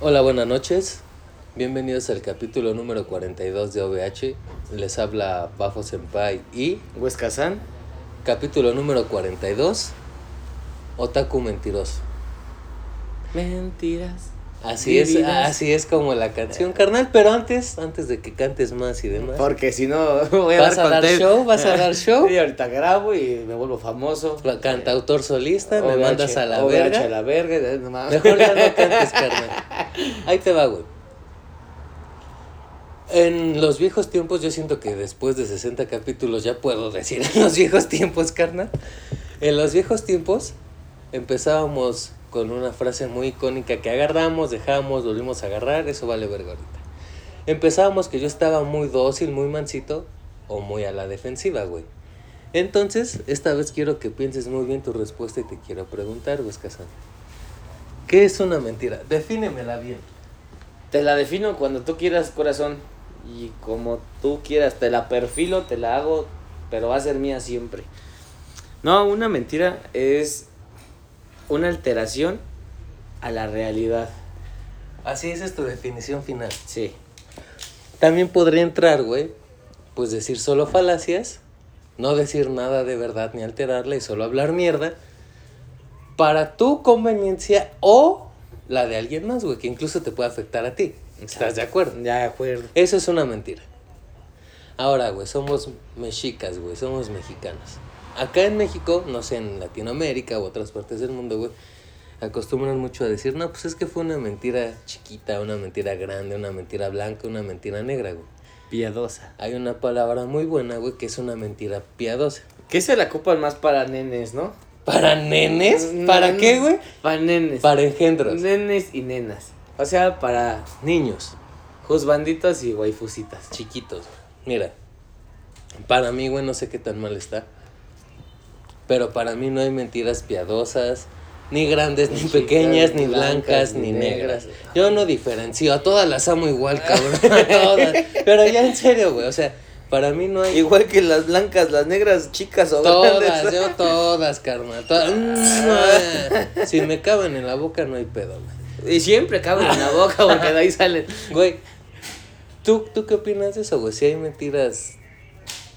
Hola, buenas noches. Bienvenidos al capítulo número 42 de OVH. Les habla Bafo Senpai y Huesca-san. capítulo número 42, Otaku Mentiroso. Mentiras. Así es, así es como la canción, carnal, pero antes, antes de que cantes más y demás. Porque si no, voy a ¿Vas dar a dar show? ¿Vas a dar show? Y ahorita grabo y me vuelvo famoso. Cantautor solista, me mandas a la verga. a la verga. no mames. Mejor ya no cantes, carnal. Ahí te va, güey. En los viejos tiempos, yo siento que después de 60 capítulos ya puedo decir en los viejos tiempos, carnal. En los viejos tiempos empezábamos con una frase muy icónica que agarramos, dejamos, volvimos a agarrar, eso vale verga ahorita. Empezábamos que yo estaba muy dócil, muy mansito o muy a la defensiva, güey. Entonces, esta vez quiero que pienses muy bien tu respuesta y te quiero preguntar, güey. ¿Qué es una mentira? Defínemela bien. Te la defino cuando tú quieras, corazón. Y como tú quieras, te la perfilo, te la hago, pero va a ser mía siempre. No, una mentira es una alteración a la realidad. Así esa es tu definición final. Sí. También podría entrar, güey, pues decir solo falacias, no decir nada de verdad ni alterarla y solo hablar mierda para tu conveniencia o la de alguien más, güey, que incluso te puede afectar a ti. ¿Estás de acuerdo? Ya de acuerdo. Eso es una mentira. Ahora, güey, somos mexicas, güey, somos mexicanos. Acá en México, no sé, en Latinoamérica u otras partes del mundo, güey, acostumbran mucho a decir, no, pues es que fue una mentira chiquita, una mentira grande, una mentira blanca, una mentira negra, güey. Piadosa. Hay una palabra muy buena, güey, que es una mentira piadosa. Que se la ocupan más para nenes, ¿no? ¿Para nenes? ¿Para qué, güey? Para nenes. Para engendros. Nenes y nenas. O sea, para Niños, juzbanditos y waifusitas. chiquitos. Mira, para mí, güey, no sé qué tan mal está. Pero para mí no hay mentiras piadosas, ni grandes, ni Ni pequeñas, ni blancas, blancas, ni ni negras. negras. Yo no diferencio, a todas las amo igual, cabrón. A todas. Pero ya en serio, güey, o sea, para mí no hay... Igual que las blancas, las negras, chicas o Todas, grandes. yo todas, carnal. todas. Mm, si me caben en la boca no hay pedo, güey. Y siempre caben en la boca porque de ahí salen. Güey, ¿tú, ¿tú qué opinas de eso, güey? Si hay mentiras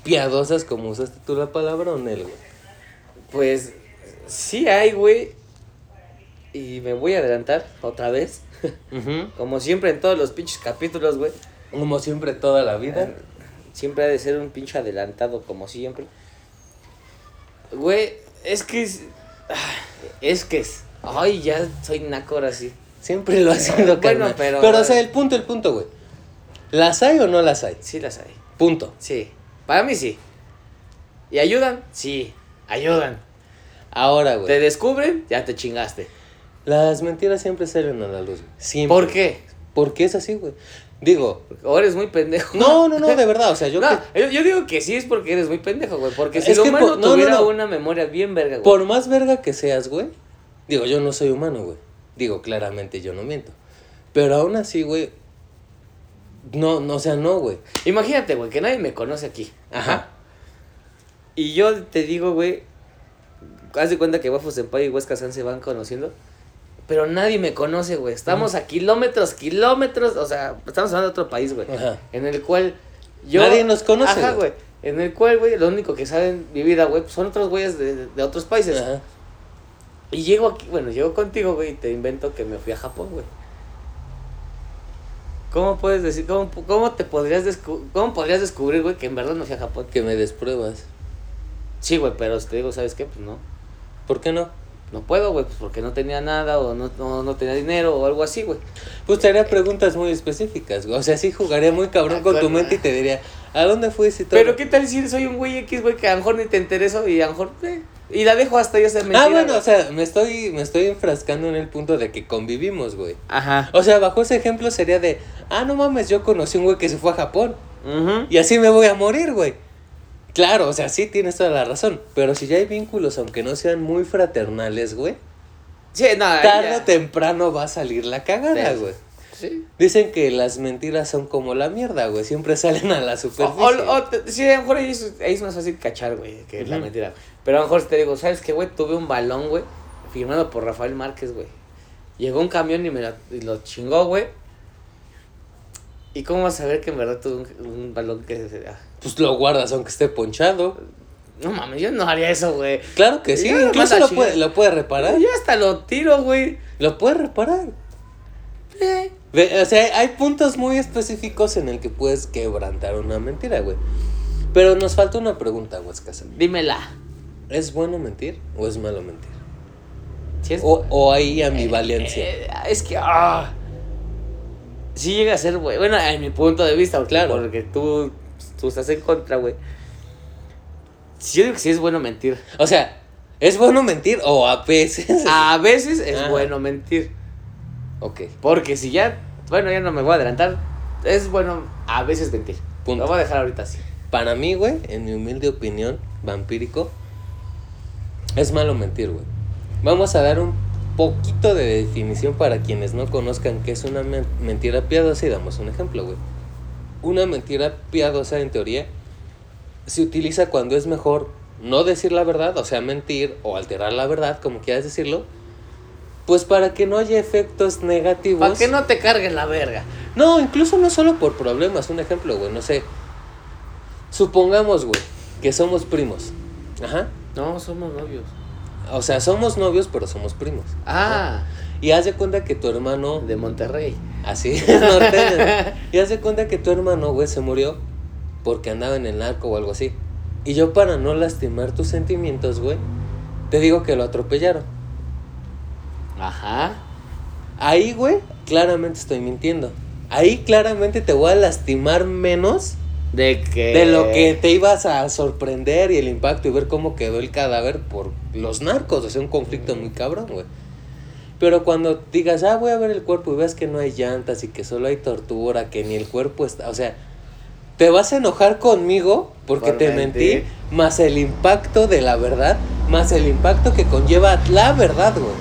piadosas, como usaste tú la palabra, o Nel, güey. Pues sí hay, güey. Y me voy a adelantar otra vez. Como siempre en todos los pinches capítulos, güey. Como siempre, toda la vida. Siempre ha de ser un pinche adelantado, como siempre. Güey, es que es. ah, Es que es. Ay, ya soy naco ahora sí. Siempre lo ha sido, Bueno, pero- Pero, o sea, el punto, el punto, güey. ¿Las hay o no las hay? Sí las hay. Punto. Sí. Para mí sí. ¿Y ayudan? Sí. Ayudan. Ahora, Te güey. descubren, ya te chingaste. Las mentiras siempre salen a la luz. güey. Siempre. ¿Por qué? Porque es así, güey. Digo, O eres muy pendejo. no, no, no, de verdad. O sea, yo No, que- yo, yo digo que sí es porque eres muy pendejo, güey. Porque si Es el humano por- no, tuviera no. una memoria bien verga, güey. Por más verga que seas, güey. Digo, yo no soy humano, güey. Digo, claramente yo no miento. Pero aún así, güey. No, no, o sea, no, güey. Imagínate, güey, que nadie me conoce aquí. Ajá. Y yo te digo, güey, haz de cuenta que Bafo Senpai y Huesca San se van conociendo. Pero nadie me conoce, güey. Estamos a kilómetros, kilómetros. O sea, estamos hablando de otro país, güey. Ajá. En el cual yo. Nadie nos conoce, Ajá, güey. En el cual, güey, lo único que saben mi vida, güey, son otros güeyes de, de otros países. Ajá. Y llego aquí, bueno, llego contigo, güey, y te invento que me fui a Japón, güey. ¿Cómo puedes decir, cómo, cómo te podrías, descu- cómo podrías descubrir, güey, que en verdad no fui a Japón? Que me des pruebas. Sí, güey, pero te digo, ¿sabes qué? Pues no. ¿Por qué no? No puedo, güey, pues porque no tenía nada o no, no, no tenía dinero o algo así, güey. Pues te haría preguntas muy específicas, güey. O sea, sí jugaría muy cabrón con tu mente y te diría, ¿a dónde fuiste? Pero ¿qué tal si soy un güey X, güey, que a lo mejor ni te intereso y a lo mejor, eh, y la dejo hasta ya ser mentira, Ah, bueno, o sea, me estoy, me estoy enfrascando en el punto de que convivimos, güey. Ajá. O sea, bajo ese ejemplo sería de, ah, no mames, yo conocí un güey que se fue a Japón. Ujú. Y así me voy a morir, güey. Claro, o sea, sí tienes toda la razón. Pero si ya hay vínculos, aunque no sean muy fraternales, güey, Sí, no, tarde ya. o temprano va a salir la cagada, güey. Sí. Dicen que las mentiras son como la mierda, güey. Siempre salen a la superficie. o- o te- sí, a lo mejor ahí es, ahí es más fácil cachar, güey, que la mentira. Pero a lo mejor te digo, ¿sabes qué, güey? Tuve un balón, güey, firmado por Rafael Márquez, güey. Llegó un camión y me y lo chingó, güey. ¿Y cómo vas a saber que en verdad tuve un, un balón que... se- ah, Pues lo guardas aunque esté ponchado. No mames, yo no haría eso, güey. Claro que sí, Ya, incluso lo puede, lo puede reparar. Yo hasta lo tiro, güey. Lo puede reparar. Eh. O sea, hay puntos muy específicos en el que puedes quebrantar una mentira, güey. Pero nos falta una pregunta, güey, escasa. Dímela. ¿Es bueno mentir o es malo mentir? Es- O, o hay ambivalencia. Eh, es que, ah. Sí llega a ser, güey. Bueno, en mi punto de vista, Claro. Porque tú, tú estás en contra, güey. Sí, yo digo que sí es bueno mentir. O sea, ¿es bueno mentir o a veces? A veces es bueno mentir. Ok, Porque si ya, bueno, ya no me voy a adelantar. Es bueno a veces mentir. Punto. Lo voy a dejar ahorita así. para mí, güey, en mi humilde opinión, vampírico, es malo mentir, güey. Vamos a dar un poquito de definición para quienes no conozcan qué es una men- mentira piadosa y damos un ejemplo, güey. Una mentira piadosa, en teoría, se utiliza cuando es mejor no decir la verdad, o sea, mentir o alterar la verdad, como quieras decirlo, pues para que no haya efectos negativos. Para que no te cargues la verga. No, incluso no solo por problemas. Un ejemplo, güey, no sé. Supongamos, güey, que somos primos. Ajá. No, somos novios. O sea, somos novios, pero somos primos. Ah, Y haz de cuenta que tu hermano. de Monterrey. Así norteño. Y haz de cuenta que tu hermano, güey, se murió porque andaba en el narco o algo así. Y yo, para no lastimar tus sentimientos, güey, te digo que lo atropellaron. Ajá. Ahí, güey, claramente estoy mintiendo. Ahí claramente te voy a lastimar menos De que. de lo que te ibas a sorprender y el impacto y ver cómo quedó el cadáver por los narcos. O sea, un conflicto muy cabrón, güey. Pero cuando digas, ah, voy a ver el cuerpo y ves que no hay llantas y que solo hay tortura, que ni el cuerpo está. O sea, te vas a enojar conmigo porque Por te mentir. mentí, más el impacto de la verdad, más el impacto que conlleva la verdad, güey.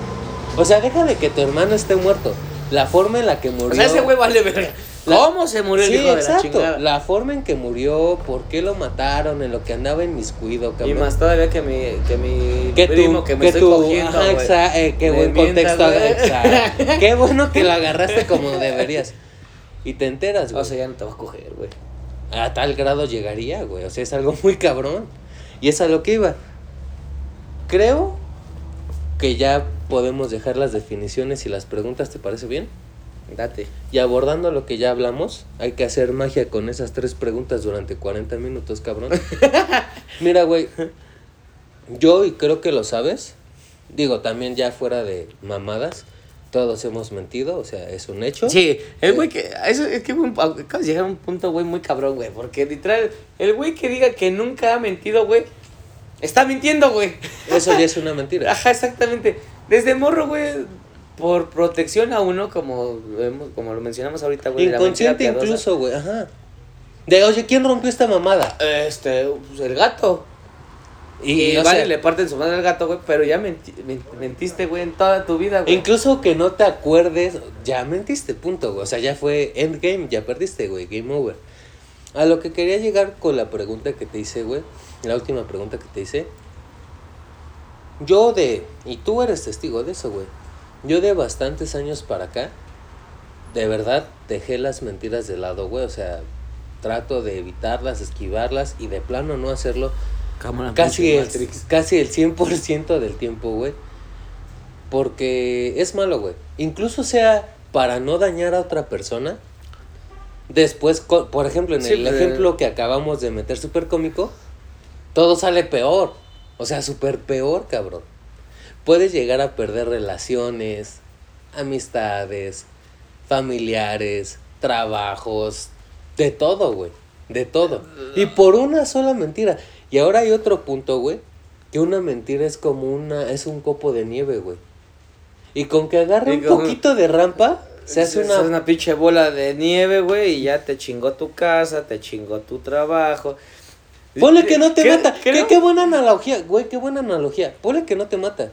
O sea, deja de que tu hermano esté muerto. La forma en la que murió. O sea, ese güey vale verga. La- ¿Cómo se murió el sí, hijo de la exacto. chingada? La forma en que murió, por qué lo mataron, en lo que andaba en miscuido, Y cabrón. más todavía que mi, que mi que primo tú, que me que estoy tú, cogiendo, ajá, güey. exa- eh, qué buen mientas, contexto. Qué bueno que lo agarraste como deberías. Y te enteras, güey. O sea, ya no te vas a coger, güey. a tal grado llegaría, güey. O sea, es algo muy cabrón. Y es a lo que iba. Creo que ya podemos dejar las definiciones y las preguntas, ¿te parece bien? Date. Y abordando lo que ya hablamos, hay que hacer magia con esas tres preguntas durante 40 minutos, cabrón. Mira, güey, yo, y creo que lo sabes, digo, también ya fuera de mamadas, todos hemos mentido, o sea, es un hecho. Sí, el güey que. Eso es que acabas de llegar a un punto, güey, muy cabrón, güey. Porque literal, el güey que diga que nunca ha mentido, güey, está mintiendo, güey. Eso ya es una mentira. Ajá, exactamente. Desde morro, güey, por protección a uno, como, como lo mencionamos ahorita, güey. de la mentira Inconsciente incluso, güey, ajá. De, oye, ¿quién rompió esta mamada? Este, pues el gato. Y, vale, sea, le parten su madre al gato, güey, pero ya menti- men- mentiste, güey, en toda tu vida, güey. Incluso que no te acuerdes, ya mentiste, punto, güey. O sea, ya fue endgame, ya perdiste, güey, game over. A lo que quería llegar con la pregunta que te hice, güey, la última pregunta que te hice. Yo de, y tú eres testigo de eso, güey. Yo de bastantes años para acá, de verdad, dejé las mentiras de lado, güey. O sea, trato de evitarlas, esquivarlas y de plano no hacerlo Cámara, casi el, casi el 100% del tiempo, güey. Porque es malo, güey. Incluso sea para no dañar a otra persona. Después, por ejemplo, en Sí, el pero- ejemplo que acabamos de meter súper cómico, todo sale peor. O sea, súper peor, cabrón. Puedes llegar a perder relaciones, amistades, familiares, trabajos, de todo, güey. De todo. Y por una sola mentira. Y ahora hay otro punto, güey. Que una mentira es como una, es un copo de nieve, güey. Y con que agarre un poquito de rampa, se hace una... pinche bola de nieve, güey, y ya te chingó tu casa, te chingó tu trabajo. Ponle que no te ¿Qué- mata. qué Qué, qué buena analogía, güey, qué buena analogía. Ponle que no te mata.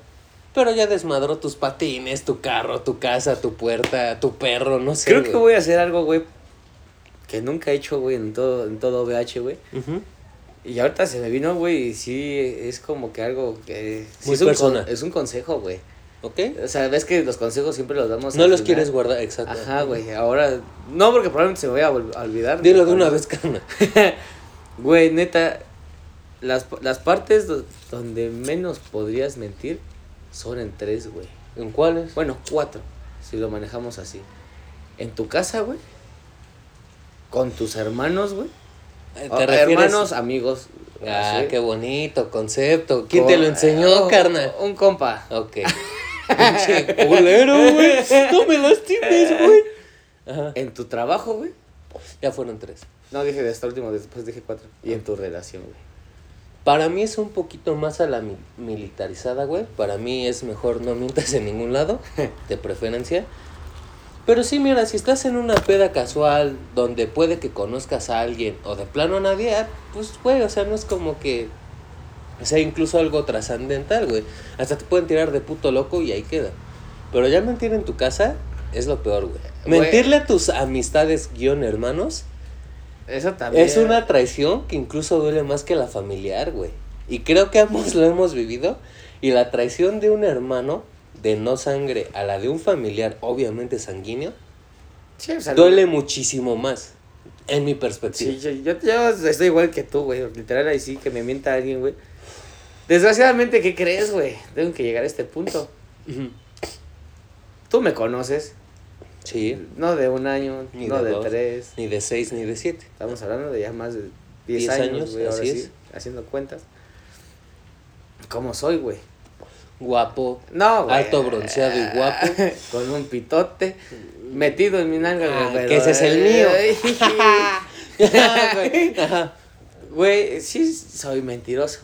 Pero ya desmadró tus patines, tu carro, tu casa, tu puerta, tu perro, no sé. Creo que voy a hacer algo, güey, que nunca he hecho, güey, en todo, en todo VH, güey. Ujú. Y ahorita se me vino, güey, y sí, es como que algo que... sí Muy es un con- personal. es un consejo, güey. ¿Ok? O sea, ves que los consejos siempre los damos. No los final. quieres guardar, exacto. Ajá, güey. Ahora. No, porque probablemente se me vaya a olvidar. Dilo de una vez, carnal. Güey, neta. Las, las partes do- donde menos podrías mentir son en tres, güey. ¿En cuáles? Bueno, cuatro. Si lo manejamos así. En tu casa, güey. Con tus hermanos, güey. ¿Te O- refieres? Hermanos, amigos. Ah, qué bonito concepto. ¿Quién te lo enseñó, un- carnal? Un compa. Ok. Pinche culero, güey. No me lastimes, güey. Ajá. En tu trabajo, güey. Ya fueron tres. No, dije de hasta último, después dije cuatro. Y en tu relación, güey. Para mí es un poquito más a la mi- militarizada, güey. Para mí es mejor no mientas en ningún lado, de preferencia. Pero sí, mira, si estás en una peda casual donde puede que conozcas a alguien o de plano a nadie, ah, pues, güey, o sea, no es como que sea incluso algo trascendental, güey. Hasta te pueden tirar de puto loco y ahí queda. Pero ya mentir en tu casa es lo peor. Güey. Mentirle a tus amistades guion hermanos Eso también. es una traición que incluso duele más que la familiar, güey. Y creo que ambos lo hemos vivido. Y la traición de un hermano de no sangre a la de un familiar, obviamente sanguíneo, Sí, o sea, duele muchísimo más, en mi perspectiva. Sí, yo, yo, yo estoy igual que tú, güey. Literal, ahí sí que me mienta alguien, güey. Desgraciadamente, ¿qué crees, güey? Tengo que llegar a este punto. Tú me conoces. Sí, No de un año, Ni no de de, dos. tres. ni de seis ni de siete. Estamos hablando de ya más de 10 Diez años, años, así sí, es. haciendo cuentas. ¿Cómo soy, güey? Guapo, No, güey. Alto, bronceado y guapo. Con un pitote metido en mi nalga, Ah, güey. que ese es el mío. Güey. Ajá. Güey, sí soy mentiroso,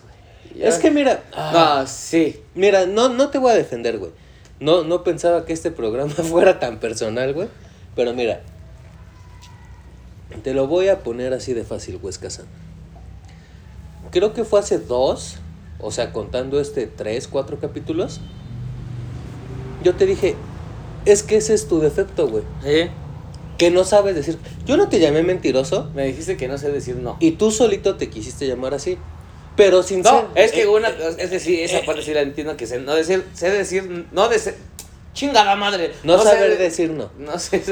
güey. Es que mira, ah, No, sí. Mira, no, no te voy a defender, güey. No, no pensaba que este programa fuera tan personal, güey. Pero mira, te lo voy a poner así de fácil, güey, Kazan. Creo que fue hace dos, o sea, contando este tres, cuatro capítulos. Yo te dije, es que ese es tu defecto, güey. ¿Sí? Que no sabes decir. Yo no te llamé mentiroso Me dijiste que no sé decir no. y tú solito te quisiste llamar así. Pero sin No, ser- es que eh, una, eh, es decir, esa parte sí la entiendo que sé, no decir, sé decir, no decir, chingada madre. no, saber de- decir no. No sé.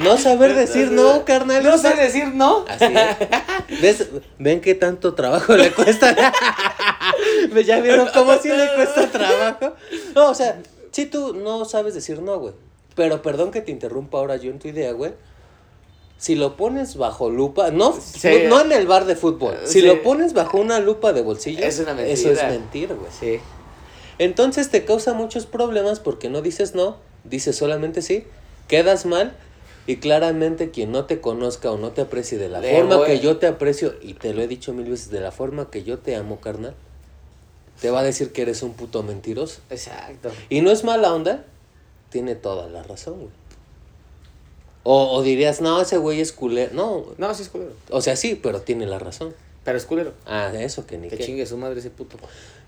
No saber decir no, carnal. No sé decir no. Así es. ¿Ves? ¿Ven qué tanto trabajo le cuesta? ¿Ya vieron cómo sí le cuesta trabajo? No, o sea, si tú no sabes decir no, güey. Pero perdón que te interrumpa ahora yo en tu idea, güey. Si lo pones bajo lupa, no, Sí. no en el bar de fútbol. Si Sí. lo pones bajo una lupa de bolsillo, Es una eso es mentir, güey. Sí. Entonces te causa muchos problemas porque no dices no, dices solamente sí, quedas mal y claramente quien no te conozca o no te aprecie de la Le forma voy- que yo te aprecio y te lo he dicho mil veces, de la forma que yo te amo, carnal, te va a decir que eres un puto mentiroso. Exacto. Y no es mala onda, tiene toda la razón, güey. O, o dirías, no, ese güey es culero. No, No, sí es culero. o sea, sí, pero tiene la razón. Pero es culero. Ah, eso que ni Que qué. chingue su madre ese puto.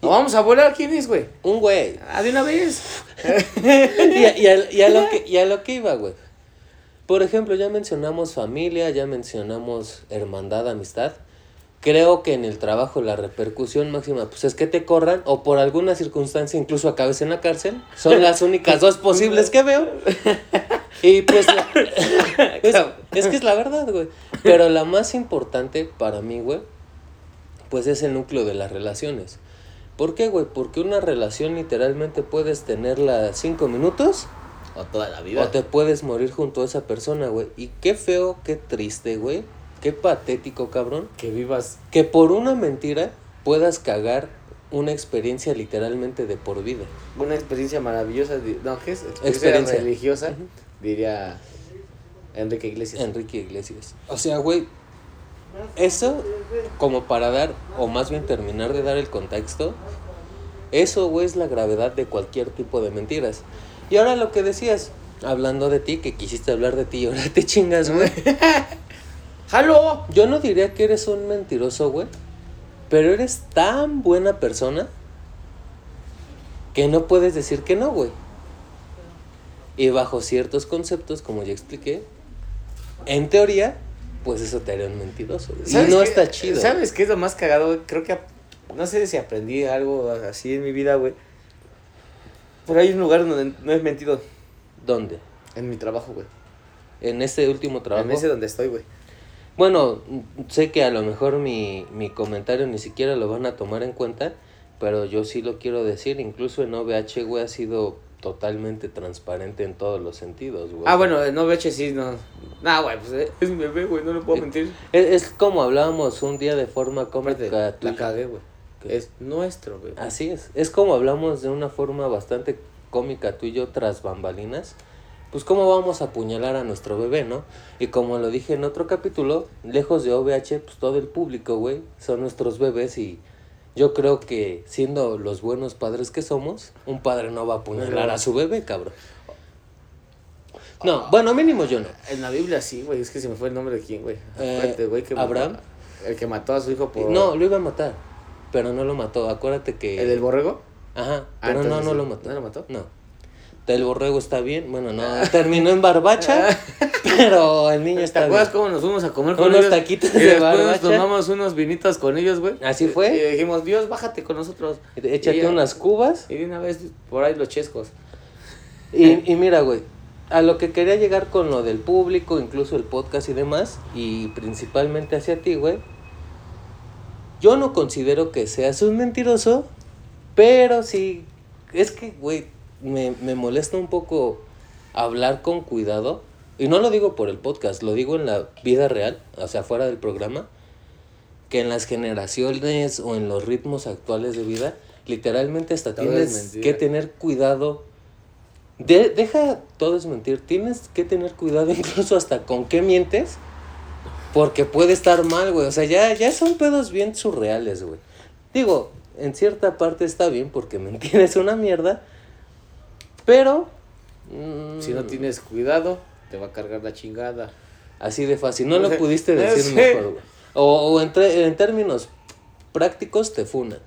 No, vamos a volar, ¿quién es, güey? Un güey, Ah, de una vez. y, a, y a- y a lo que, y a lo que iba, güey. Por ejemplo, ya mencionamos familia, ya mencionamos hermandad, amistad. Creo que en el trabajo la repercusión máxima, pues es que te corran o por alguna circunstancia incluso acabes en la cárcel. Son las únicas dos posibles que veo. Y pues la- es, es que es la verdad, güey. Pero la más importante para mí, güey, pues es el núcleo de las relaciones. ¿Por qué, güey? Porque una relación literalmente puedes tenerla cinco minutos O toda la vida. o te puedes morir junto a esa persona, güey. Y qué feo, qué triste, güey. Qué patético, cabrón. Que vivas. Que por una mentira puedas cagar una experiencia literalmente de por vida. Una experiencia maravillosa. di- No, ¿qué es? Experiencia, Experiencia. religiosa. Diría Enrique Iglesias. Enrique Iglesias. O sea, güey, eso como para dar, o más bien terminar de dar el contexto, eso, güey, es la gravedad de cualquier tipo de mentiras. Y ahora lo que decías, hablando de ti, que quisiste hablar de ti y ahora te chingas, güey. ¡Halo! Yo no diría que eres un mentiroso, güey, pero eres tan buena persona que no puedes decir que no, güey. Y bajo ciertos conceptos, como ya expliqué, en teoría, pues eso te haría un mentiroso. Y ¿Sabes no qué? está chido. ¿Sabes qué es lo más cagado? güey? Creo que. No sé si aprendí algo así en mi vida, güey. Ahí hay un lugar donde no he mentido. ¿Dónde? En mi trabajo, güey. En este último trabajo. En ese donde estoy, güey. Bueno, sé que a lo mejor mi, mi comentario ni siquiera lo van a tomar en cuenta, pero yo sí lo quiero decir. Incluso en OVH, güey, ha sido totalmente transparente en todos los sentidos, güey. Ah, bueno, en OVH sí, no. Nah, güey, pues eh, es mi bebé, güey, no le puedo mentir. Es, es como hablábamos un día de forma cómica. la cagué, güey. Es nuestro, güey. Así es. Es como hablamos de una forma bastante cómica tú y yo tras bambalinas. Pues cómo vamos a apuñalar a nuestro bebé, ¿no? Y como lo dije en otro capítulo, lejos de OVH, pues todo el público, güey, son nuestros bebés y yo creo que siendo los buenos padres que somos, un padre no va a apuñalar a su bebé, cabrón. No, bueno, mínimo yo no. En la Biblia sí, güey, es que se me fue el nombre de quién, güey. Eh, Acuérdate, güey, que ¿Abraham? El que mató a su hijo por... No, lo iba a matar, pero no lo mató. Acuérdate que... ¿El del borrego? Ajá, Ah, pero no, entonces no lo mató. ¿No lo mató? No. El borrego está bien, bueno, no, terminó en barbacha, pero el niño ¿Te está acuerdas bien. cómo nos fuimos a comer con Unos ellos? taquitos y de después nos barbacha. tomamos unos vinitos con ellos, güey. ¿Así fue? Y dijimos, Dios, bájate con nosotros. Échate Y unas cubas. Y de una vez por ahí los chescos. Y, y mira, güey, a lo que quería llegar con lo del público, incluso el podcast y demás, y principalmente hacia ti, güey. Yo no considero que seas un mentiroso, pero sí, es que, güey, me, me molesta un poco hablar con cuidado. Y no lo digo por el podcast, lo digo en la vida real, o sea, fuera del programa, que en las generaciones o en los ritmos actuales de vida, literalmente hasta Todo es tienes que tener cuidado. De- deja, todo es mentir, tienes que tener cuidado incluso hasta con qué mientes, porque puede estar mal, güey. O sea, ya, ya son pedos bien surreales, güey. Digo, en cierta parte está bien porque mentir es una mierda, pero... mm, Si no tienes cuidado, te va a cargar la chingada. Así de fácil, no No lo sé, pudiste no decir sé. mejor, güey. O, o en, términos prácticos te funan.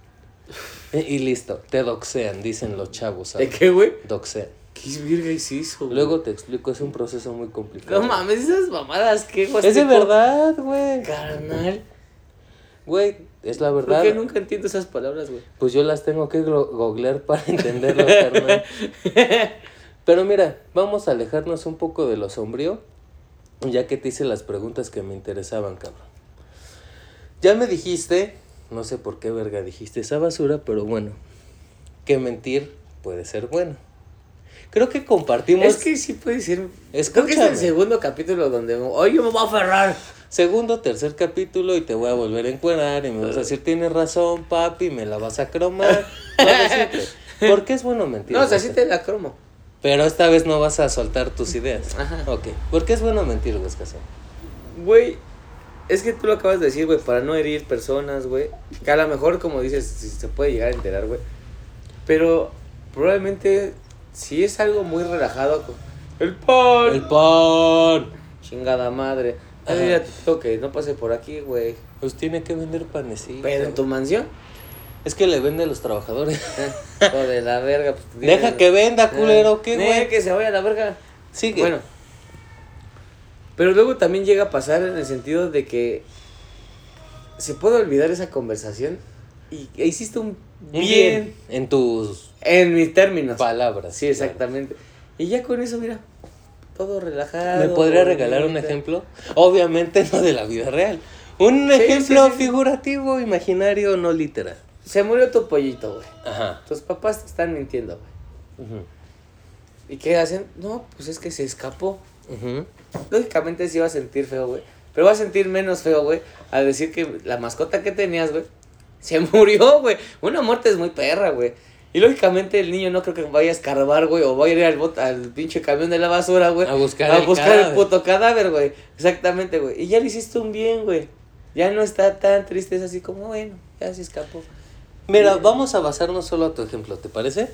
Y, y listo, te doxean, dicen los chavos, ¿De qué, güey? Doxean. ¿Qué virga eso, güey? Luego te explico, es un proceso muy complicado. No mames, esas mamadas, ¿qué, güey? Es de verdad, güey. Carnal. Güey, es la ¿Por verdad. qué nunca entiendo esas palabras, güey? Pues yo las tengo que googlear para entenderlo, carnal. Pero mira, vamos a alejarnos un poco de lo sombrío, ya que te hice las preguntas que me interesaban, cabrón. Ya me dijiste, no sé por qué verga dijiste esa basura, pero bueno, que mentir puede ser bueno. Creo que compartimos Es que sí puede ser. Creo que es Escúchame. el segundo capítulo donde. Hoy yo me voy a aferrar. Segundo, tercer capítulo y te voy a volver a encuadrar y me vas a decir, tienes razón, papi, me la vas a cromar. No decirte. ¿Por qué es bueno mentir? No, o sea, sí te la cromo. Pero esta vez no vas a soltar tus ideas. Ajá. Ok. ¿Por qué es bueno mentir, güey? Güey, es que tú lo acabas de decir, güey, para no herir personas, güey. Que a lo mejor, como dices, si se puede llegar a enterar, güey. Pero probablemente, si es algo muy relajado, el pan. El pan. Chingada madre. Ah, te digo que no pase por aquí, güey. Pues tiene que vender panecito. Pero en tu mansión. Es que le vende a los trabajadores. Hijo de la verga. Pues, Deja que venda, culero. ¿Qué, güey? que se vaya a la verga. Sigue. Bueno. Pero luego también llega a pasar en el sentido de que se puede olvidar esa conversación y e hiciste un Un bien, En tus en mis términos. palabras. Sí, exactamente. Y ya con eso, mira, todo relajado. ¿Me podría regalar un ejemplo? Obviamente no de la vida real. Un Sí, ejemplo sí, sí. figurativo, imaginario, no literal. Se murió tu pollito, güey. Ajá. Tus papás te están mintiendo, güey. Ujú. ¿Y qué hacen? No, pues es que se escapó. Ujú. Lógicamente sí va a sentir feo, güey. Pero va a sentir menos feo, güey, al decir que la mascota que tenías, güey, se murió, güey. Una muerte es muy perra, güey. Y lógicamente el niño no creo que vaya a escarbar, güey, o vaya a ir al, bot- al pinche camión de la basura, güey. A buscar a el buscar el puto cadáver, güey. Exactamente, güey. Y ya le hiciste un bien, güey. Ya no está tan triste, es así como, bueno, ya se escapó. Mira, vamos a basarnos solo a tu ejemplo, ¿te parece?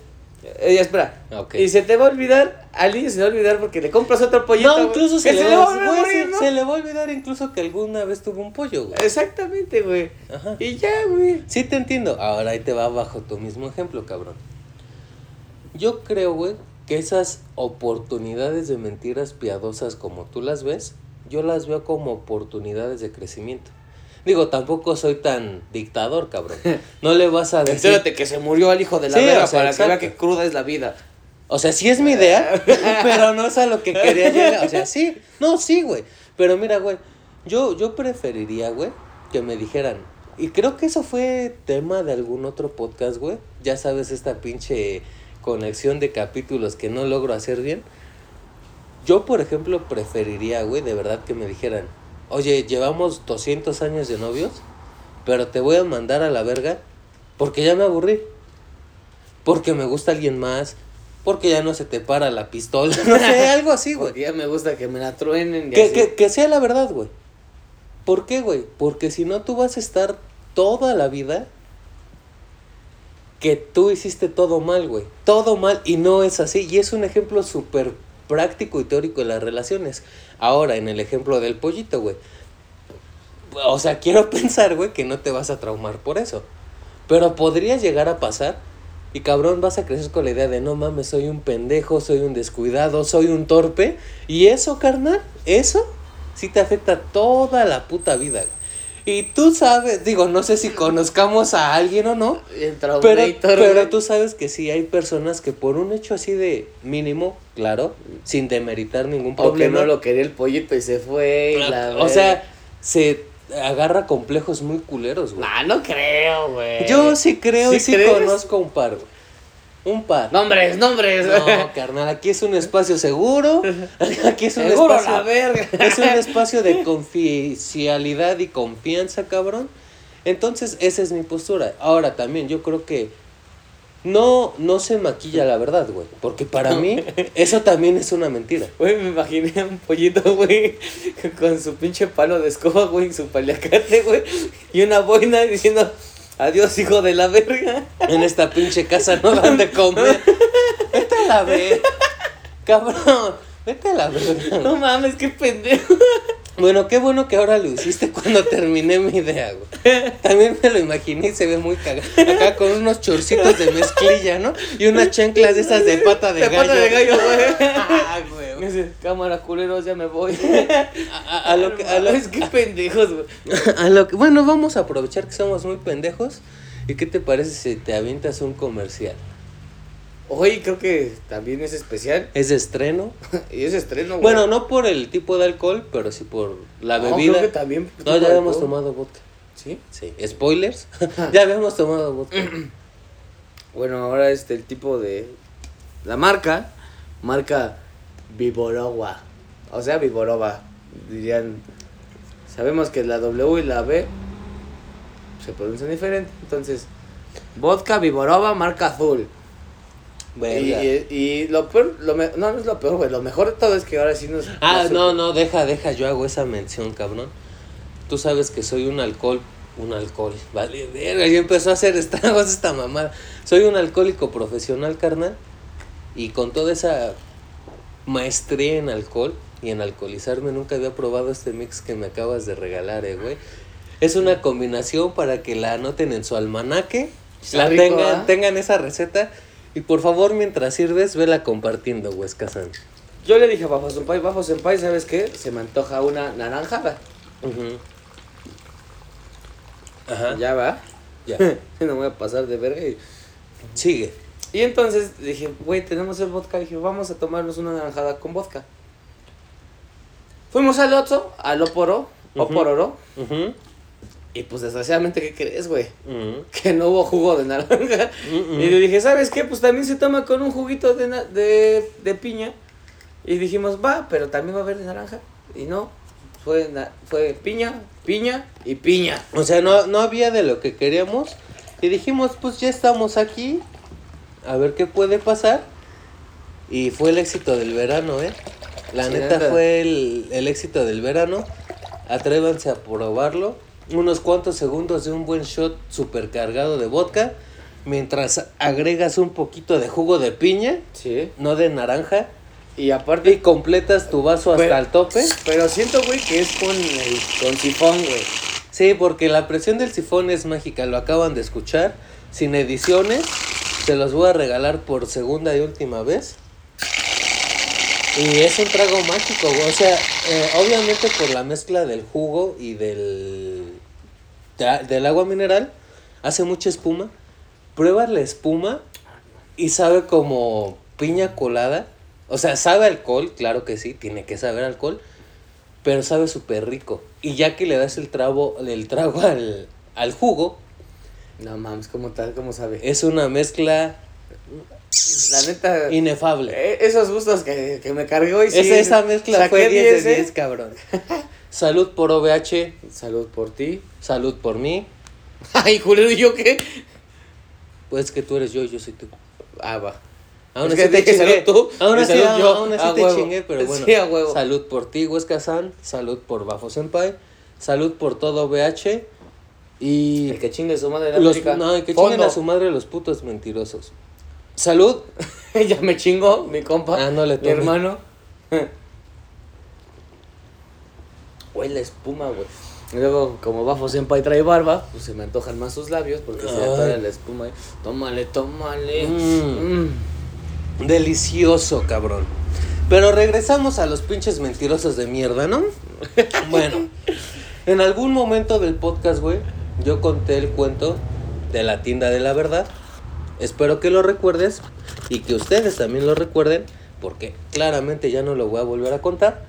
Eh, espera. Ok. Y se te va a olvidar, al niño se le va a olvidar porque le compras otro pollito. No, incluso se, le, le va, a güey, morir, ¿no? se le va a olvidar incluso que alguna vez tuvo un pollo, güey. Exactamente, güey. Ajá. Y ya, güey. Sí te entiendo. Ahora ahí te va bajo tu mismo ejemplo, cabrón. Yo creo, güey, que esas oportunidades de mentiras piadosas como tú las ves, yo las veo como oportunidades de crecimiento. Digo, tampoco soy tan dictador, cabrón. No le vas a decir... Entérate que se murió al hijo de la Sí, verga o sea, para que vea que cruda es la vida. O sea, sí es mi idea, pero no es a lo que quería llegar. O sea, sí, no, sí, güey. Pero mira, güey, yo, yo preferiría, güey, que me dijeran. Y creo que eso fue tema de algún otro podcast, güey. Ya sabes, esta pinche conexión de capítulos que no logro hacer bien. Yo, por ejemplo, preferiría, güey, de verdad que me dijeran, oye, llevamos 200 años de novios, pero te voy a mandar a la verga porque ya me aburrí. Porque me gusta alguien más, porque ya no se te para la pistola, no sé, algo así, güey. Porque ya me gusta que me la truenen. y Que, así. que, que sea la verdad, güey. ¿Por qué, güey? Porque si no, tú vas a estar toda la vida que tú hiciste todo mal, güey. Todo mal y no es así. Y es un ejemplo súper práctico y teórico de las relaciones. Ahora, en el ejemplo del pollito, güey. O sea, quiero pensar, güey, que no te vas a traumar por eso. Pero podría llegar a pasar y cabrón vas a crecer con la idea de no mames, soy un pendejo, soy un descuidado, soy un torpe. Y eso, carnal, eso sí te afecta toda la puta vida. güey. Y tú sabes, digo, no sé si conozcamos a alguien o no, pero, pero tú sabes que sí hay personas que por un hecho así de mínimo, claro, sin demeritar ningún O que problema. no lo quería el pollito y se fue. y la o sea, se agarra complejos muy culeros, güey. Nah, no creo, güey. Yo sí creo y ¿Sí sí crees? conozco un par, güey. Un par. Nombres, nombres. No, carnal, aquí es un espacio seguro. Aquí es un Seguro espacio. la verga. Es un espacio de confidencialidad y confianza, cabrón. Entonces, esa es mi postura. Ahora también, yo creo que no, no se maquilla la verdad, güey. Porque para mí, eso también es una mentira. Güey, me imaginé a un pollito, güey, con su pinche palo de escoba, güey, y su paliacate, güey, y una boina diciendo, adiós, hijo de la verga. En esta pinche casa no dan de comer. Vete a la verga. Cabrón, vete a la verga. No mames, qué pendejo. Bueno, qué bueno que ahora lo hiciste cuando terminé mi idea, güey. También me lo imaginé y se ve muy cagado. Acá con unos chorcitos de mezclilla, ¿no? Y unas chanclas de esas de pata de, De gallo. pata de gallo, güey. Ah, güey. Me dice, cámara, culeros, ya me voy. A, a- a lo que, a, lo, Es que pendejos, güey. a lo que- bueno, vamos a aprovechar que somos muy pendejos. ¿Y qué te parece si te avientas un comercial? Oye, creo que también es especial. Es de estreno. Y es estreno, güey. Bueno, no por el tipo de alcohol, pero sí por la No, bebida. creo que también. No, ya habíamos tomado vodka. ¿Sí? Sí, spoilers. ya habíamos tomado vodka. Bueno, ahora este el tipo de la marca, marca Viborova. O sea, Viborova. Dirían, sabemos que la W y la B se pronuncian diferente, entonces vodka Viborova marca azul. Y, y- y lo peor, lo me- no, no es lo peor, güey, lo mejor de todo es que ahora sí nos Ah, nos- no, no, deja, deja, yo hago esa mención, cabrón. Tú sabes que soy un alcohol, un alcohol, vale, verga, ya empezó a hacer estragos esta mamada. Soy un alcohólico profesional, carnal, y con toda esa maestría en alcohol y en alcoholizarme, nunca había probado este mix que me acabas de regalar, eh, güey. Es una combinación para que la anoten en su almanaque, Está la rico, tengan, ¿ah? tengan esa receta, y por favor, mientras sirves, vela compartiendo, güey, Kazan. Yo le dije a Bajo Senpai, Bajo Senpai, ¿sabes qué? Se me antoja una naranjada. Ajá. Ya va. Ya. no me voy a pasar de verga y Sigue. Y entonces dije, güey, tenemos el vodka. Dije, vamos a tomarnos una naranjada con vodka. Fuimos al Otso, al Oporo. Opororo. Ujú. Y pues desgraciadamente, ¿qué crees, güey? Que no hubo jugo de naranja. Y le dije, ¿sabes qué? Pues también se toma con un juguito de, de, de piña. Y dijimos, va, pero también va a haber de naranja. Y no, fue, fue piña, piña y piña. O sea, no, no había de lo que queríamos. Y dijimos, pues ya estamos aquí. A ver qué puede pasar. Y fue el éxito del verano, ¿eh? La Sí, neta neta. fue el, el éxito del verano. Atrévanse a probarlo. Unos cuantos segundos de un buen shot super cargado de vodka. Mientras agregas un poquito de jugo de piña, Sí. no de naranja. Y aparte Y completas tu vaso hasta el tope. Pero siento, güey, que es con el con sifón, güey. Sí, porque la presión del sifón es mágica, lo acaban de escuchar, sin ediciones, se los voy a regalar por segunda y última vez. Y es un trago mágico, o sea, eh, obviamente por la mezcla del jugo y del, de- del agua mineral, hace mucha espuma. Pruebas la espuma y sabe como piña colada. O sea, sabe alcohol, claro que sí, tiene que saber alcohol, pero sabe súper rico. Y ya que le das el trago, el trago al, al jugo, No mames, ¿cómo tal? ¿Cómo sabe? es una mezcla La neta. inefable. eh, esos gustos que, que me cargó y sí. Esa, mezcla fue 10 de 10, ¿eh? 10, cabrón. Salud por OVH, Salud por ti. salud por mí. Ay, culero, ¿y yo qué? Pues que tú eres yo y yo soy tú. Ah, va. Aún Es así que te chingué. tú Aún así, yo. aún así te chingué, pero bueno. Sí, a huevo. Salud por ti, Huesca-san. Salud por Bajo Senpai. Salud por todo VH. Y. El que chingue su madre de Los, no, y que Fondo. chinguen a su madre los putos mentirosos. Salud. ya me chingó mi compa. Ah, no le Mi hermano. Güey, la espuma, güey. Y luego, como Bafo Senpai trae barba, pues se me antojan más sus labios porque se Ay. atora la espuma. ahí. Tómale, tómale. Mm. Mm. Delicioso, cabrón. Pero regresamos a los pinches mentirosos de mierda, ¿no? Bueno, en algún momento del podcast, güey, yo conté el cuento de la tienda de la verdad. Espero que lo recuerdes y que ustedes también lo recuerden, porque claramente ya no lo voy a volver a contar.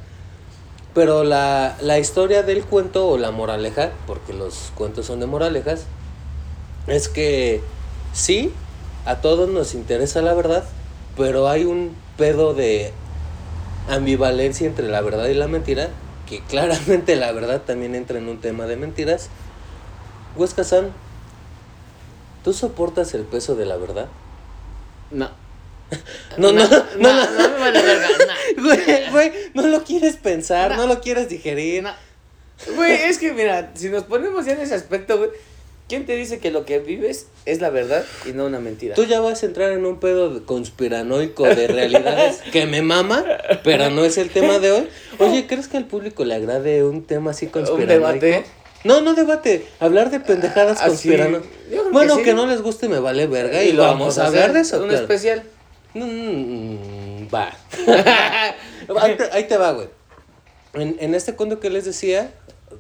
Pero la, la historia del cuento o la moraleja, porque los cuentos son de moralejas, es que sí, a todos nos interesa la verdad, pero hay un pedo de ambivalencia entre la verdad y la mentira, que claramente la verdad también entra en un tema de mentiras. Huesca-san, ¿tú soportas el peso de la verdad? No. No, no, no, no, no, no me vale verga. no. Güey, güey, no lo quieres pensar, no lo quieres digerir. No. Güey, es que mira, si nos ponemos ya en ese aspecto, güey, ¿quién te dice que lo que vives es la verdad y no una mentira? Tú ya vas a entrar en un pedo conspiranoico de realidades que me mama, pero no es el tema de hoy. Oye, ¿crees que al público le agrade un tema así conspiranoico? debate? No, no debate, hablar de pendejadas Ah, creo que Bueno, sí. que no les guste me vale verga y, lo vamos a hablar de eso. Un claro. especial. Mm, va. ahí, te, ahí te va, güey. En, en este cuento que les decía,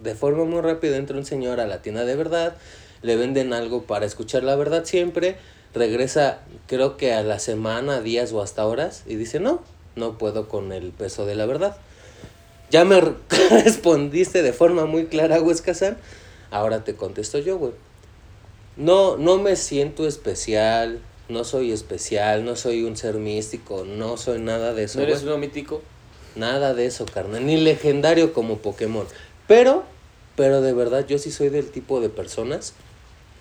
de forma muy rápida entra un señor a la tienda de verdad, le venden algo para escuchar la verdad siempre, regresa creo que a la semana, días o hasta horas y dice, no, no puedo con el peso de la verdad. Ya me re- respondiste de forma muy clara, Huesca-san. Ahora te contesto yo, güey. No, no me siento especial, no soy especial, no soy un ser místico, no soy nada de eso. ¿No eres uno mítico? Nada de eso, carnal, ni legendario como Pokémon. Pero, pero de verdad, yo sí soy del tipo de personas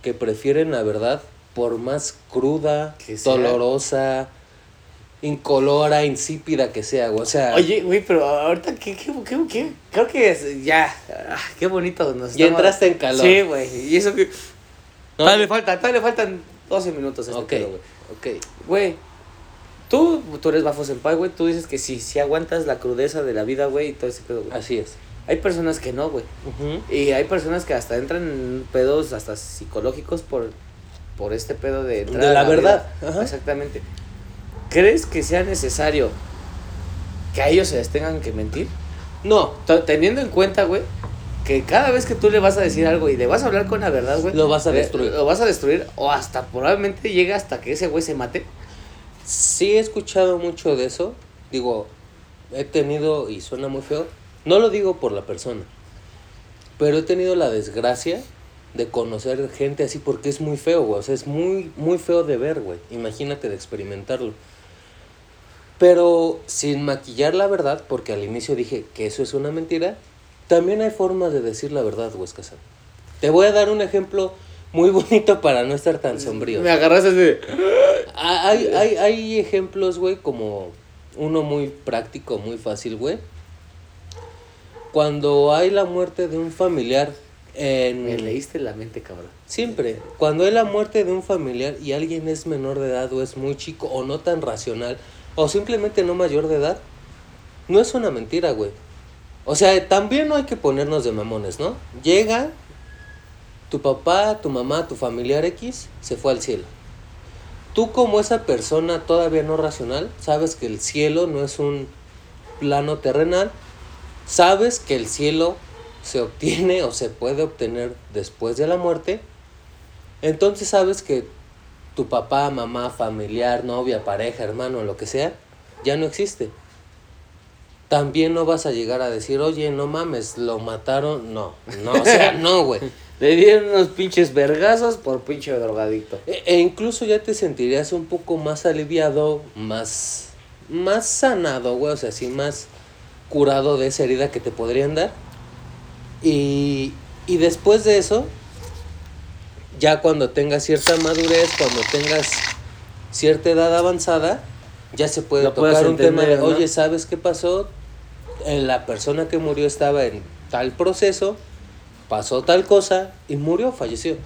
que prefieren la verdad por más cruda, Que dolorosa, incolora, insípida que sea, güey. O sea, Oye, güey, pero ahorita, ¿qué, qué, qué, qué? Creo que es- ya, ah, qué bonito nos Ya estamos- entraste en calor. Sí, güey, y eso que... ¿no? Todavía le faltan, todavía le faltan 12 minutos a este pedo, güey. ok. Güey, tú, tú eres Bafo Senpai, güey, tú dices que sí, sí aguantas la crudeza de la vida, güey, y todo ese pedo, güey. Así es. Hay personas que no, güey. Y hay personas que hasta entran en pedos hasta psicológicos por, por este pedo de entrar De la verdad, ajá. Exactamente. ¿Crees que sea necesario que a ellos se les tengan que mentir? No, Teniendo en cuenta, güey, que cada vez que tú le vas a decir algo y le vas a hablar con la verdad, güey, Lo vas a destruir. Lo vas a destruir o hasta probablemente llega hasta que ese güey se mate. Sí he escuchado mucho de eso. Digo, he tenido, y suena muy feo, no lo digo por la persona, pero he tenido la desgracia de conocer gente así porque es muy feo, güey. O sea, es muy, muy feo de ver, güey. Imagínate de experimentarlo. Pero sin maquillar la verdad, porque al inicio dije que eso es una mentira, también hay formas de decir la verdad, güey, Casal. Te voy a dar un ejemplo muy bonito para no estar tan sombrío. Me agarras así. Ah, Hay, hay, hay ejemplos, güey, como uno muy práctico, muy fácil, güey. Cuando hay la muerte de un familiar en... Me leíste la mente, cabrón. Siempre. Cuando hay la muerte de un familiar y alguien es menor de edad o es muy chico o no tan racional o simplemente no mayor de edad, no es una mentira, güey. O sea, también no hay que ponernos de mamones, ¿no? Llega tu papá, tu mamá, tu familiar X, se fue al cielo. Tú como esa persona todavía no racional, sabes que el cielo no es un plano terrenal, sabes que el cielo se obtiene o se puede obtener después de la muerte, entonces sabes que tu papá, mamá, familiar, novia, pareja, hermano, lo que sea, ya no existe. También no vas a llegar a decir, oye, no mames, lo mataron. No, no, o sea, no, güey. Le dieron unos pinches vergazos por pinche drogadicto. E, e incluso ya te sentirías un poco más aliviado, más, más sanado, güey, o sea, así más curado de esa herida que te podrían dar. Y, y después de eso, ya cuando tengas cierta madurez, cuando tengas cierta edad avanzada, ya se puede Lo tocar un tema de, oye, ¿sabes qué pasó? La persona que murió estaba en tal proceso, pasó tal cosa y murió, falleció.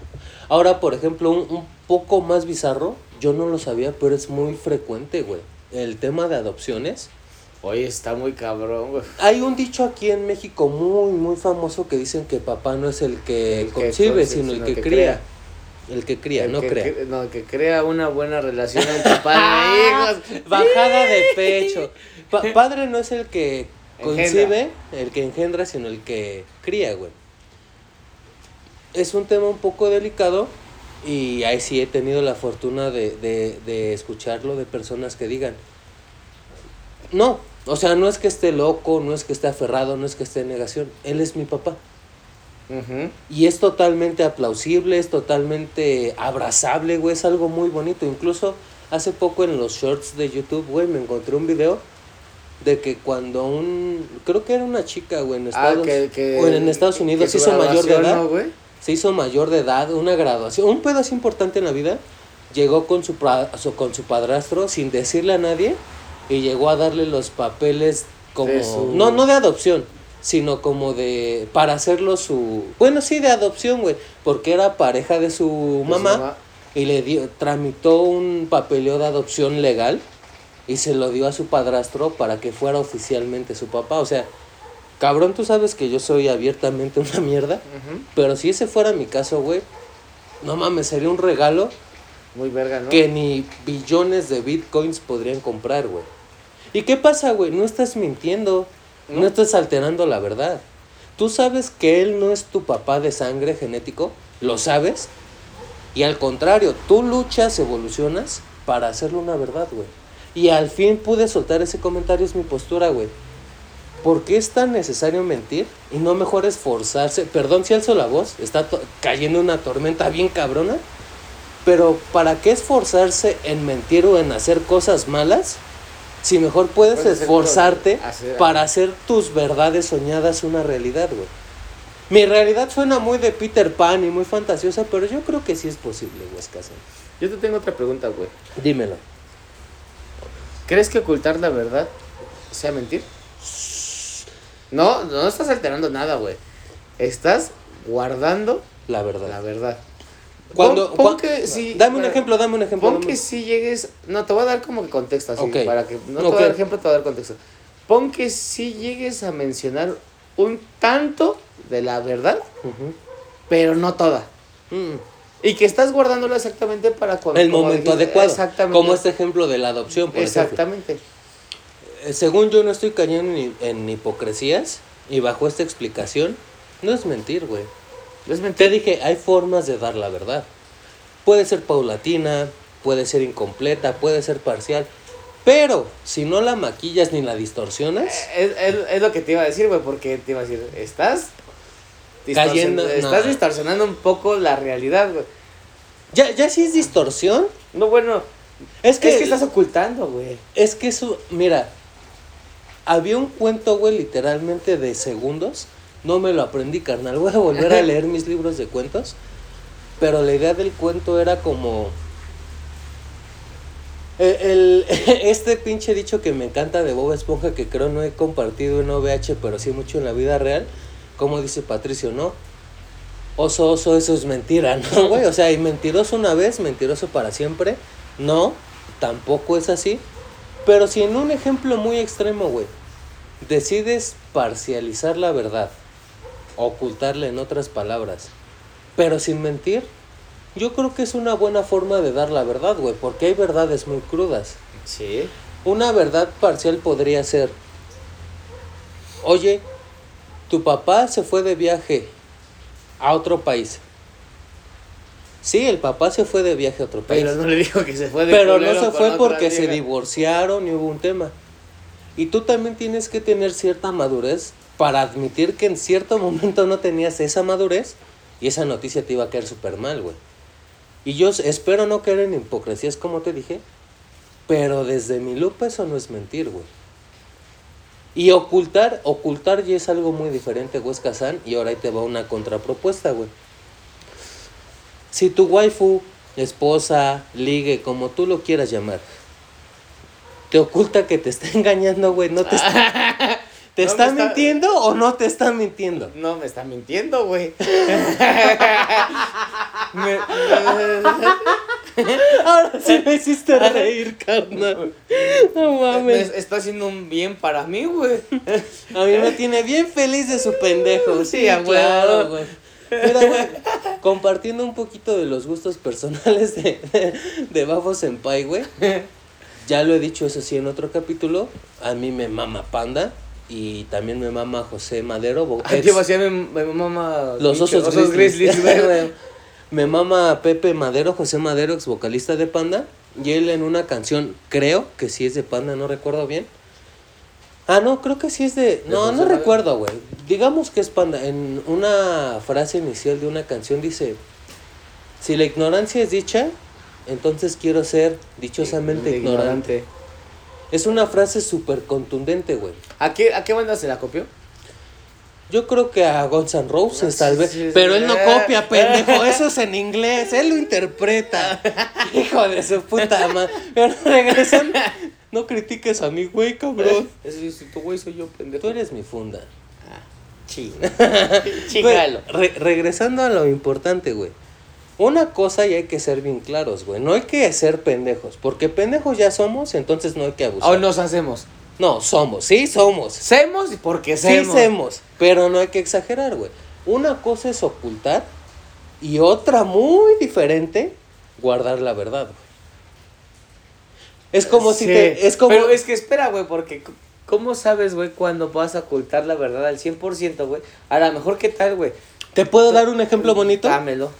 Ahora, por ejemplo, un, un poco más bizarro, yo no lo sabía, pero es muy frecuente, güey. El tema de adopciones. Oye, está muy cabrón, güey. Hay un dicho aquí en México muy, muy famoso que dicen que papá no es el que El que concibe, concibe, sino el que, que cría. El que cría, El no que, crea. que- no, que crea una buena relación entre padre e hijos. Bajada de pecho. Pa- padre no es el que concibe, el que engendra, sino el que cría, güey. Es un tema un poco delicado y ahí sí he tenido la fortuna de, de, de escucharlo de personas que digan, no, o sea, no es que esté loco, no es que esté aferrado, no es que esté en negación, él es mi papá. Ujú. Y es totalmente aplausible, es totalmente abrazable, güey, es algo muy bonito. Incluso hace poco en los shorts de YouTube, güey, me encontré un video de que cuando un, creo que era una chica, güey, en Ah, Estados, que, que, o en Estados Unidos, se hizo mayor de edad, se hizo mayor de edad, una graduación, un pedo así importante en la vida, llegó con su, con su padrastro sin decirle a nadie y llegó a darle los papeles como, su- no, no de adopción, sino como de, para hacerlo su, bueno, sí, de adopción, güey, porque era pareja de su mamá y le dio, tramitó un papeleo de adopción legal y se lo dio a su padrastro para que fuera oficialmente su papá, o sea, cabrón, tú sabes que yo soy abiertamente una mierda. Pero si ese fuera mi caso, güey, no mames, sería un regalo Muy verga, ¿no? que ni billones de bitcoins podrían comprar, güey. ¿Y qué pasa, güey? No estás mintiendo, no. Estás alterando la verdad. Tú sabes que él no es tu papá de sangre genético, lo sabes. Y al contrario, tú luchas, evolucionas para hacerlo una verdad, güey. Y al fin pude soltar ese comentario, es mi postura, güey. ¿Por qué es tan necesario mentir? Y no mejor esforzarse. Perdón si alzo la voz, está cayendo una tormenta bien cabrona. Pero ¿para qué esforzarse en mentir o en hacer cosas malas? Si mejor puedes esforzarte hacer- para hacer tus verdades soñadas una realidad, güey. Mi realidad suena muy de Peter Pan y muy fantasiosa, pero yo creo que sí es posible, güey. Yo te tengo otra pregunta, güey. Dímelo. ¿Crees que ocultar la verdad sea mentir? No, no estás alterando nada, güey. Estás guardando La verdad. la verdad. Cuando, Pon- que sí, dame un ejemplo, dame un ejemplo. Pon dame que si llegues. No, te voy a dar como que contexto así. Ok. Para que. No te voy a dar ejemplo, te voy a dar contexto. Pon que si llegues a mencionar un tanto de la verdad, pero no toda. Mm. Y que estás guardándolo exactamente para cuando. El momento dijiste, adecuado. Exactamente. Como este ejemplo de la adopción, por ejemplo. Exactamente. Eh, Según yo no estoy cayendo en, en hipocresías y bajo esta explicación, no es mentir, güey. Te dije, hay formas de dar la verdad. Puede ser paulatina, puede ser incompleta, puede ser parcial. Pero si no la maquillas ni la distorsionas, Es, es- es lo que te iba a decir, güey, porque te iba a decir, estás. distorsion- Cayendo- Estás no. distorsionando un poco la realidad, güey. ya, ya si es distorsión, No, bueno. es que, es que estás ocultando, güey. Es que eso, mira, había un cuento, güey, literalmente de segundos. No me lo aprendí, carnal. Voy a volver a leer mis libros de cuentos. Pero la idea del cuento era como... eh, El, este pinche dicho que me encanta de Bob Esponja, que creo no he compartido en OVH, pero sí mucho en la vida real. Como dice Patricio, ¿no? Oso, oso, eso es mentira, ¿no, güey? O sea, y mentiroso una vez, mentiroso para siempre. No, tampoco es así. Pero si en un ejemplo muy extremo, güey, decides parcializar la verdad, ocultarla en otras palabras, pero sin mentir, yo creo que es una buena forma de dar la verdad, güey, porque hay verdades muy crudas. Sí. Una verdad parcial podría ser, oye, tu papá se fue de viaje a otro país. Sí, el papá se fue de viaje a otro país. Pero no le dijo que se fue de Pero no se fue porque se divorciaron y hubo un tema. Y tú también tienes que tener cierta madurez para admitir que en cierto momento no tenías esa madurez y esa noticia te iba a caer súper mal, güey. Y yo espero no caer en hipocresías como te dije, pero desde mi lupa eso no es mentir, güey. Y ocultar, ocultar ya es algo muy diferente, güey, Kazan, y ahora ahí te va una contrapropuesta, güey. Si tu waifu, esposa, ligue, como tú lo quieras llamar, te oculta que te está engañando, güey, no te está, ¿te No me está está- mintiendo o no te está mintiendo? No, me está mintiendo, güey. Me- Ahora sí me hiciste reír, carnal. No me mames. está haciendo un bien para mí, güey. A mí me tiene bien feliz de su pendejo. Sí, Sí, a claro, güey. Mira, güey, compartiendo un poquito de los gustos personales de, de, de Bafo Senpai, güey. Ya lo he dicho, eso sí, en otro capítulo. A mí me mama Panda. Y también me mama José Madero. Ay, ex- tío, mi mamá. los pinche osos, grizzlies. Me mama Pepe Madero, José Madero, ex vocalista de Panda. Y él en una canción, creo que sí es de Panda, no recuerdo bien. Ah, no, creo que sí es de. No, no recuerdo, güey. Digamos que es Panda. En una frase inicial de una canción dice: Si la ignorancia es dicha, entonces quiero ser dichosamente ignorante. Es una frase súper contundente, güey. ¿A qué, ¿A qué banda se la copió? Yo creo que a Guns N' Roses Ah, tal vez. pero él no copia, pendejo. Eso es en inglés. Él lo interpreta. Hijo de su puta madre. Pero regresan. No critiques a mi güey, cabrón. Es tu güey, soy yo, pendejo. Tú eres mi funda. Güey, Chingalo. re- regresando a lo importante, güey. Una cosa y hay que ser bien claros, güey. No hay que ser pendejos. Porque pendejos ya somos, entonces no hay que abusar. O nos hacemos. No, somos. Sí, somos. Semos y porque Sí, semos. semos, pero no hay que exagerar, güey. Una cosa es ocultar y otra muy diferente, guardar la verdad, güey. Es como si te... Es como... Pero es que espera, güey, porque ¿cómo sabes, güey, cuando vas a ocultar la verdad al 100%, güey? A lo mejor, ¿qué tal, güey? ¿Te puedo dar un ejemplo bonito? Dámelo.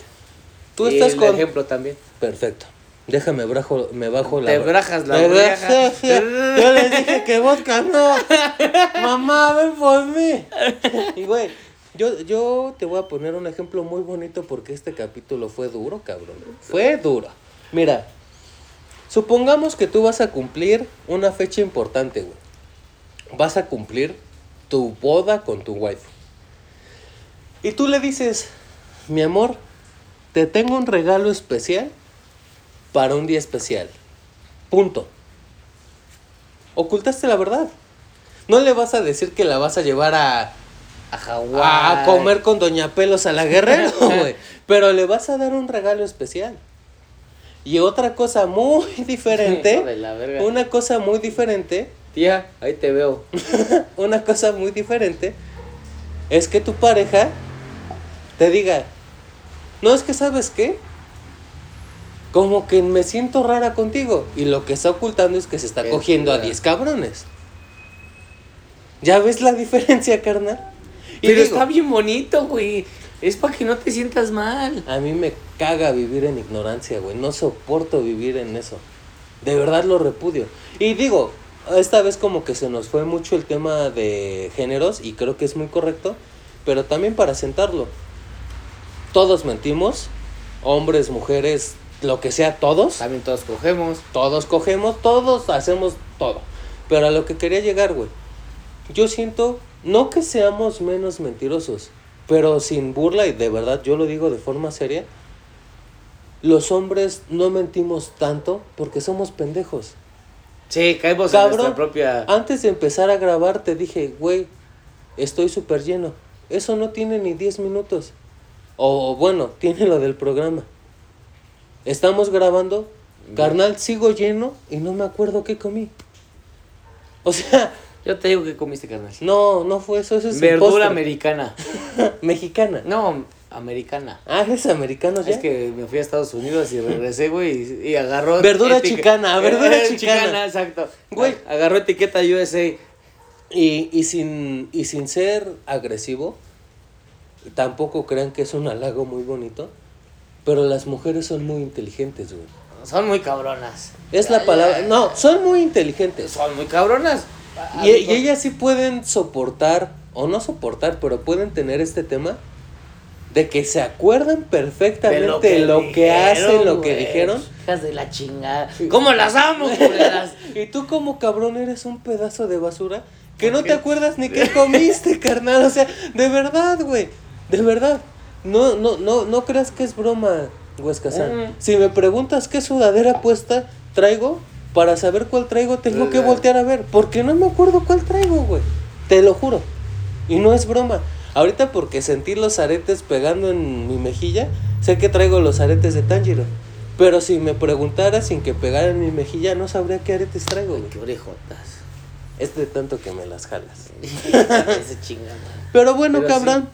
Tú Y estás el con... ejemplo también. Perfecto. Déjame, brajo, me bajo la... Te brajas la oreja. brajas, Yo les dije que vodka no. Mamá, ven por mí. Y güey, yo, yo te voy a poner un ejemplo muy bonito porque este capítulo fue duro, cabrón. Fue duro. Mira, supongamos que tú vas a cumplir una fecha importante, güey. Vas a cumplir tu boda con tu wife. Y tú le dices, mi amor, te tengo un regalo especial para un día especial. Punto. Ocultaste la verdad. No le vas a decir que la vas a llevar a, A Hawái. a comer con Doña Pelos a la Guerrero, güey. Pero le vas a dar un regalo especial. Y otra cosa muy diferente. La verga. Una cosa muy diferente. Tía, ahí te veo. Una cosa muy diferente. Es que tu pareja te diga. No es que sabes qué. Como que me siento rara contigo. Y lo que está ocultando es que se está cogiendo a chula. 10 cabrones. ¿Ya ves la diferencia, carnal? Y Pero digo, está bien bonito, güey. Es para que no te sientas mal. A mí me caga vivir en ignorancia, güey. No soporto vivir en eso. De verdad lo repudio. Y digo, esta vez como que se nos fue mucho el tema de géneros y creo que es muy correcto, pero también para sentarlo. Todos mentimos, hombres, mujeres, lo que sea, todos. También todos cogemos. Todos cogemos, todos hacemos todo. Pero a lo que quería llegar, güey. Yo siento, no que seamos menos mentirosos, pero sin burla y de verdad yo lo digo de forma seria. Los hombres no mentimos tanto porque somos pendejos. Sí, caemos en nuestra propia. antes de empezar a grabar te dije, güey, estoy súper lleno. Eso no tiene ni 10 minutos. O bueno, tiene lo del programa. Estamos grabando, carnal, sigo lleno y no me acuerdo qué comí. O sea, Yo te digo que comiste carnal. no, no fue eso, eso es Verdura americana. mexicana. No, americana. Ah, eres americano ya. Es que me fui a Estados Unidos y regresé, güey, y, y agarró... Verdura chicana, verdura Eh, chicana. exacto. Güey. Agarró etiqueta USA. Y, y, sin, y sin ser agresivo, tampoco crean que es un halago muy bonito. Pero las mujeres son muy inteligentes, güey. Son muy cabronas. Es la palabra. No, son muy inteligentes. Son muy cabronas. Y, y ellas sí pueden soportar, o no soportar, pero pueden tener este tema de que se acuerdan perfectamente lo que, hacen, lo que dijeron. Hijas de la chingada. ¿Cómo las amo, culeras? y tú como cabrón eres un pedazo de basura que no te acuerdas ni qué comiste, carnal. O sea, de verdad, güey. De verdad. No, no, no, no creas que es broma, Huesca. Si me preguntas qué sudadera puesta traigo, para saber cuál traigo tengo que voltear a ver. Porque no me acuerdo cuál traigo, güey. Te lo juro. Y no es broma. Ahorita porque sentí los aretes pegando en mi mejilla, sé que traigo los aretes de Tanjiro. Pero si me preguntara sin que pegara en mi mejilla, no sabría qué aretes traigo, güey. Qué orejotas. Es de tanto que me las jalas. Pero bueno, cabrón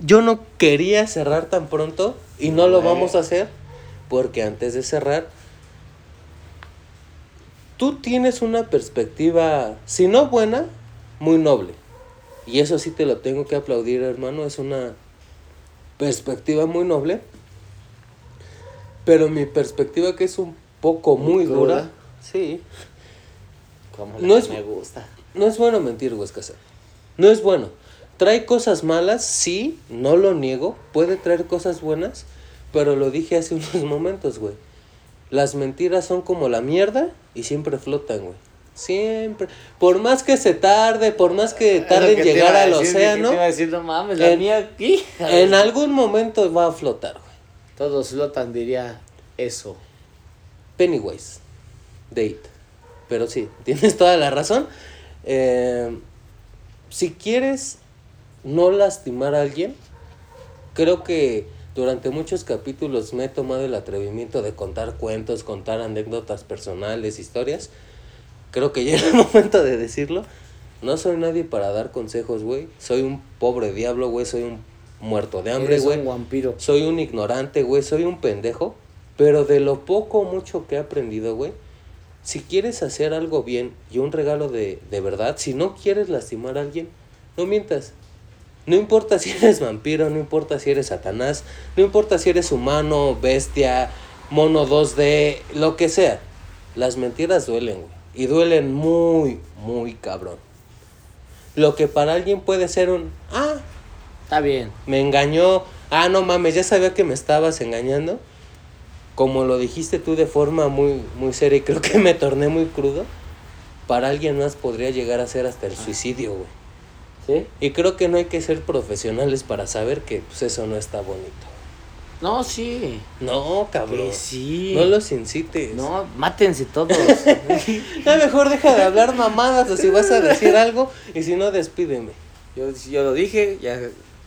yo no quería cerrar tan pronto y no lo vamos a hacer porque antes de cerrar, tú tienes una perspectiva, si no buena, muy noble. Y eso sí te lo tengo que aplaudir, hermano, es una perspectiva muy noble. Pero mi perspectiva que es un poco muy, dura, sí. Como no es, me gusta. No es bueno mentir, Huescasa. No es bueno. Trae cosas malas, sí, no lo niego, puede traer cosas buenas, pero lo dije hace unos momentos, güey. Las mentiras son como la mierda y siempre flotan, güey. Siempre. Por más que se tarde, por más que tarde en llegar al océano. en, algún momento va a flotar, güey. Todos flotan, diría eso. Pennywise. Date. Pero sí, tienes toda la razón. Eh, si quieres no lastimar a alguien, creo que durante muchos capítulos me he tomado el atrevimiento de contar cuentos, contar anécdotas personales, historias. Creo que ya es el momento de decirlo. No soy nadie para dar consejos, güey. Soy un pobre diablo, güey. Soy un muerto de hambre, güey. un vampiro. Soy un ignorante, güey. Soy un pendejo. Pero de lo poco o mucho que he aprendido, güey. Si quieres hacer algo bien y un regalo de, de verdad, si no quieres lastimar a alguien, no mientas. No importa si eres vampiro, no importa si eres Satanás, no importa si eres humano, bestia, mono 2D, lo que sea. Las mentiras duelen, güey. Y duelen muy, muy cabrón. Lo que para alguien puede ser un, ah, está bien. Me engañó. Ah, no mames, ya sabía que me estabas engañando. Como lo dijiste tú de forma muy, muy seria y creo que me torné muy crudo. Para alguien más podría llegar a ser hasta el suicidio, güey. Y creo que no hay que ser profesionales para saber que pues, eso no está bonito. No, sí. No, cabrón. sí. No los incites. No, mátense todos. ya mejor deja de hablar mamadas o si vas a decir algo y si no, despídeme. Yo, yo lo dije, ya,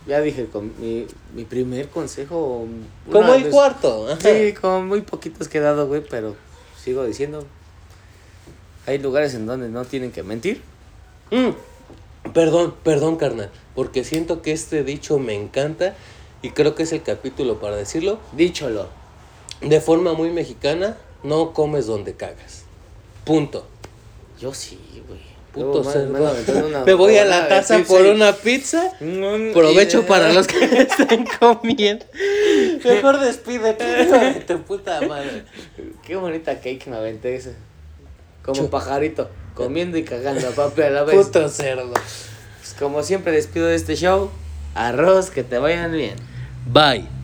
ya dije con mi, mi primer consejo. Como el cuarto. Sí, con muy poquitos que he dado, güey, pero sigo diciendo. Hay lugares en donde no tienen que mentir. Mm. Perdón, perdón, carnal, porque siento que este dicho me encanta y creo que es el capítulo para decirlo. Dícholo. De forma muy mexicana, no comes donde cagas. Punto. Yo sí, güey. Puto cerdo. Me, voy a la taza por una pizza. Provecho para los que estén comiendo. Mejor despídete, tu puta madre. Qué bonita cake me aventé ese. Como pajarito. Comiendo y cagando a papi a la vez. Puto cerdo. Pues como siempre despido de este show. Arroz, que te vayan bien. Bye.